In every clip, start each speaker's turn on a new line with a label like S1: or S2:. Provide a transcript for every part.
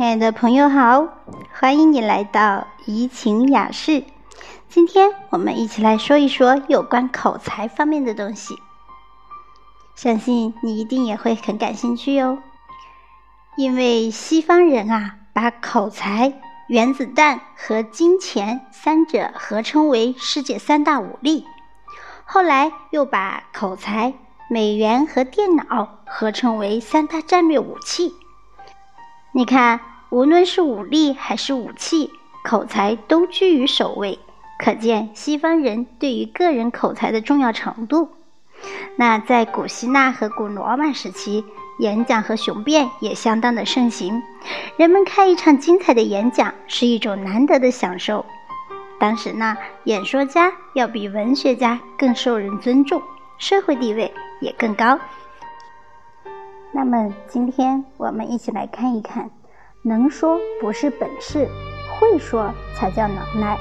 S1: 亲爱的朋友好，欢迎你来到怡情雅室。今天我们一起来说一说有关口才方面的东西，相信你一定也会很感兴趣哟。因为西方人啊，把口才、原子弹和金钱三者合称为世界三大武力，后来又把口才、美元和电脑合称为三大战略武器。你看，无论是武力还是武器，口才都居于首位。可见西方人对于个人口才的重要程度。那在古希腊和古罗马时期，演讲和雄辩也相当的盛行。人们开一场精彩的演讲是一种难得的享受。当时呢，演说家要比文学家更受人尊重，社会地位也更高。那么今天我们一起来看一看，能说不是本事，会说才叫能耐。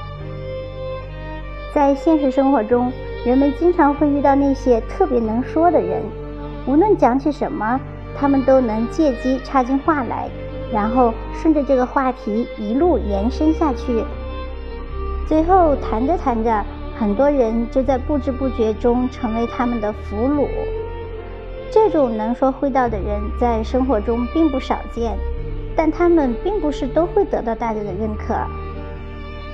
S1: 在现实生活中，人们经常会遇到那些特别能说的人，无论讲起什么，他们都能借机插进话来，然后顺着这个话题一路延伸下去。最后谈着谈着，很多人就在不知不觉中成为他们的俘虏。这种能说会道的人在生活中并不少见，但他们并不是都会得到大家的认可。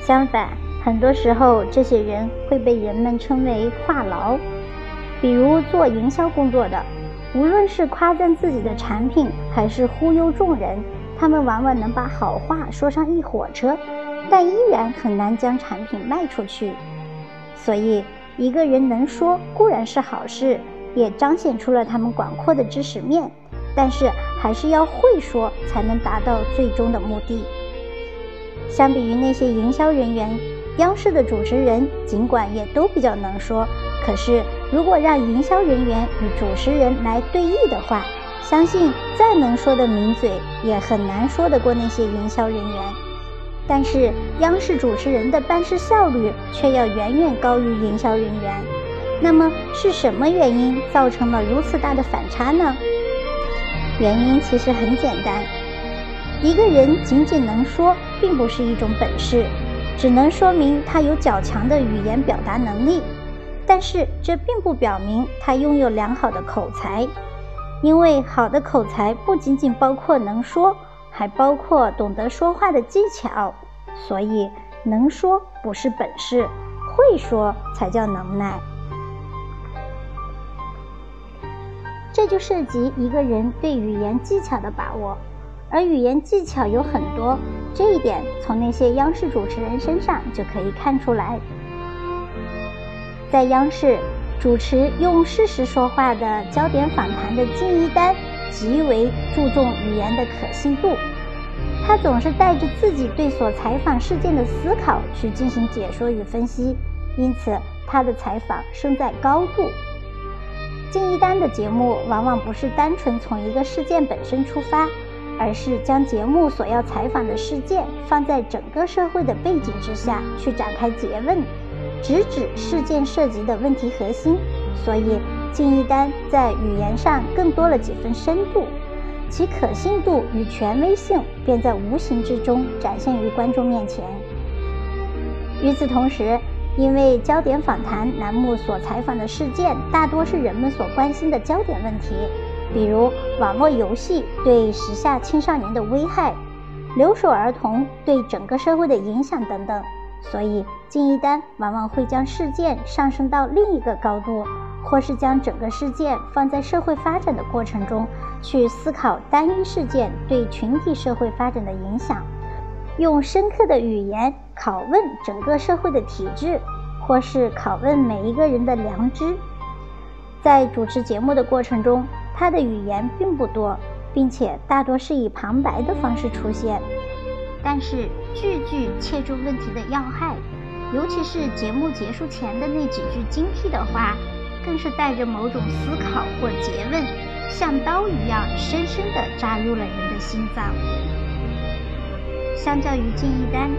S1: 相反，很多时候，这些人会被人们称为话痨。比如做营销工作的，无论是夸赞自己的产品，还是忽悠众人，他们往往能把好话说上一火车，但依然很难将产品卖出去。所以，一个人能说固然是好事，也彰显出了他们广阔的知识面，但是还是要会说，才能达到最终的目的。相比于那些营销人员。央视的主持人尽管也都比较能说，可是如果让营销人员与主持人来对弈的话，相信再能说的名嘴也很难说得过那些营销人员。但是央视主持人的办事效率却要远远高于营销人员。那么是什么原因造成了如此大的反差呢？原因其实很简单，一个人仅仅能说，并不是一种本事。只能说明他有较强的语言表达能力，但是这并不表明他拥有良好的口才，因为好的口才不仅仅包括能说，还包括懂得说话的技巧。所以，能说不是本事，会说才叫能耐。这就涉及一个人对语言技巧的把握。而语言技巧有很多，这一点从那些央视主持人身上就可以看出来。在央视主持用事实说话的焦点访谈的金一丹，极为注重语言的可信度。他总是带着自己对所采访事件的思考去进行解说与分析，因此他的采访胜在高度。金一丹的节目往往不是单纯从一个事件本身出发。而是将节目所要采访的事件放在整个社会的背景之下去展开诘问，直指事件涉及的问题核心。所以，金一丹在语言上更多了几分深度，其可信度与权威性便在无形之中展现于观众面前。与此同时，因为焦点访谈栏目所采访的事件大多是人们所关心的焦点问题。比如网络游戏对时下青少年的危害，留守儿童对整个社会的影响等等，所以金一丹往往会将事件上升到另一个高度，或是将整个事件放在社会发展的过程中去思考单一事件对群体社会发展的影响，用深刻的语言拷问整个社会的体制，或是拷问每一个人的良知。在主持节目的过程中。他的语言并不多，并且大多是以旁白的方式出现，但是句句切中问题的要害，尤其是节目结束前的那几句精辟的话，更是带着某种思考或诘问，像刀一样深深地扎入了人的心脏。相较于金一丹，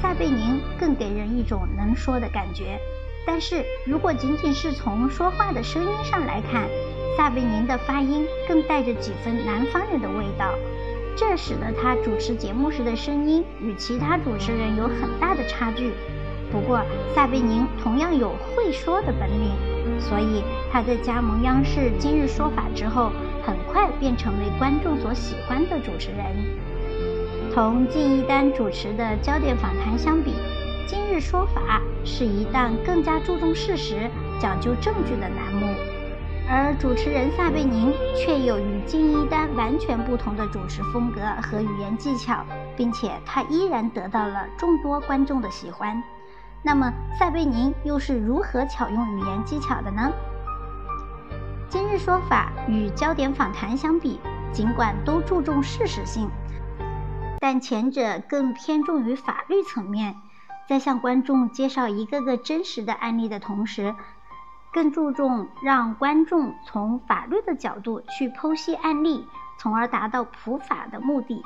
S1: 撒贝宁更给人一种能说的感觉，但是如果仅仅是从说话的声音上来看，撒贝宁的发音更带着几分南方人的味道，这使得他主持节目时的声音与其他主持人有很大的差距。不过，撒贝宁同样有会说的本领，所以他在加盟央视《今日说法》之后，很快便成为观众所喜欢的主持人。同靳一丹主持的焦点访谈相比，《今日说法》是一档更加注重事实、讲究证据的栏目，而主持人撒贝宁却有与靳一丹完全不同的主持风格和语言技巧，并且他依然得到了众多观众的喜欢。那么，撒贝宁又是如何巧用语言技巧的呢？今日说法与焦点访谈相比，尽管都注重事实性，但前者更偏重于法律层面，在向观众介绍一个个真实的案例的同时，更注重让观众从法律的角度去剖析案例，从而达到普法的目的。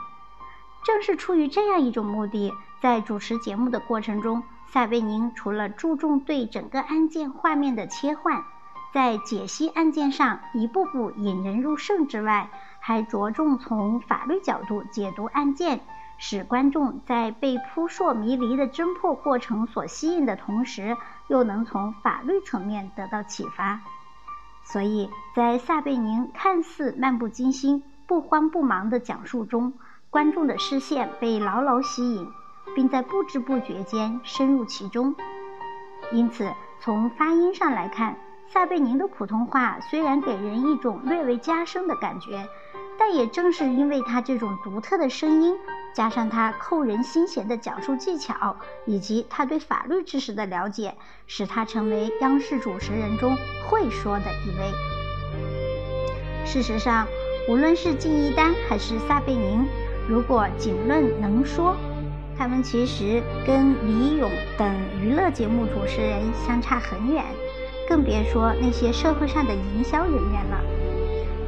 S1: 正是出于这样一种目的，在主持节目的过程中。撒贝宁除了注重对整个案件画面的切换，在解析案件上一步步引人入胜之外，还着重从法律角度解读案件，使观众在被扑朔迷离的侦破过程所吸引的同时，又能从法律层面得到启发。所以在撒贝宁看似漫不经心、不慌不忙的讲述中，观众的视线被牢牢吸引。并在不知不觉间深入其中，因此从发音上来看，撒贝宁的普通话虽然给人一种略微加深的感觉，但也正是因为他这种独特的声音，加上他扣人心弦的讲述技巧，以及他对法律知识的了解，使他成为央视主持人中会说的一位。事实上，无论是敬一丹还是撒贝宁，如果仅论能说，他们其实跟李咏等娱乐节目主持人相差很远，更别说那些社会上的营销人员了。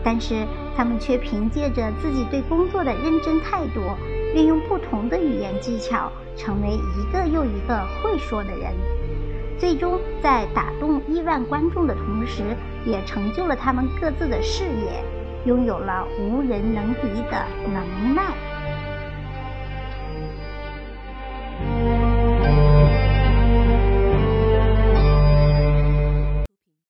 S1: 但是他们却凭借着自己对工作的认真态度，运用不同的语言技巧，成为一个又一个会说的人。最终在打动亿万观众的同时，也成就了他们各自的事业，拥有了无人能敌的能耐。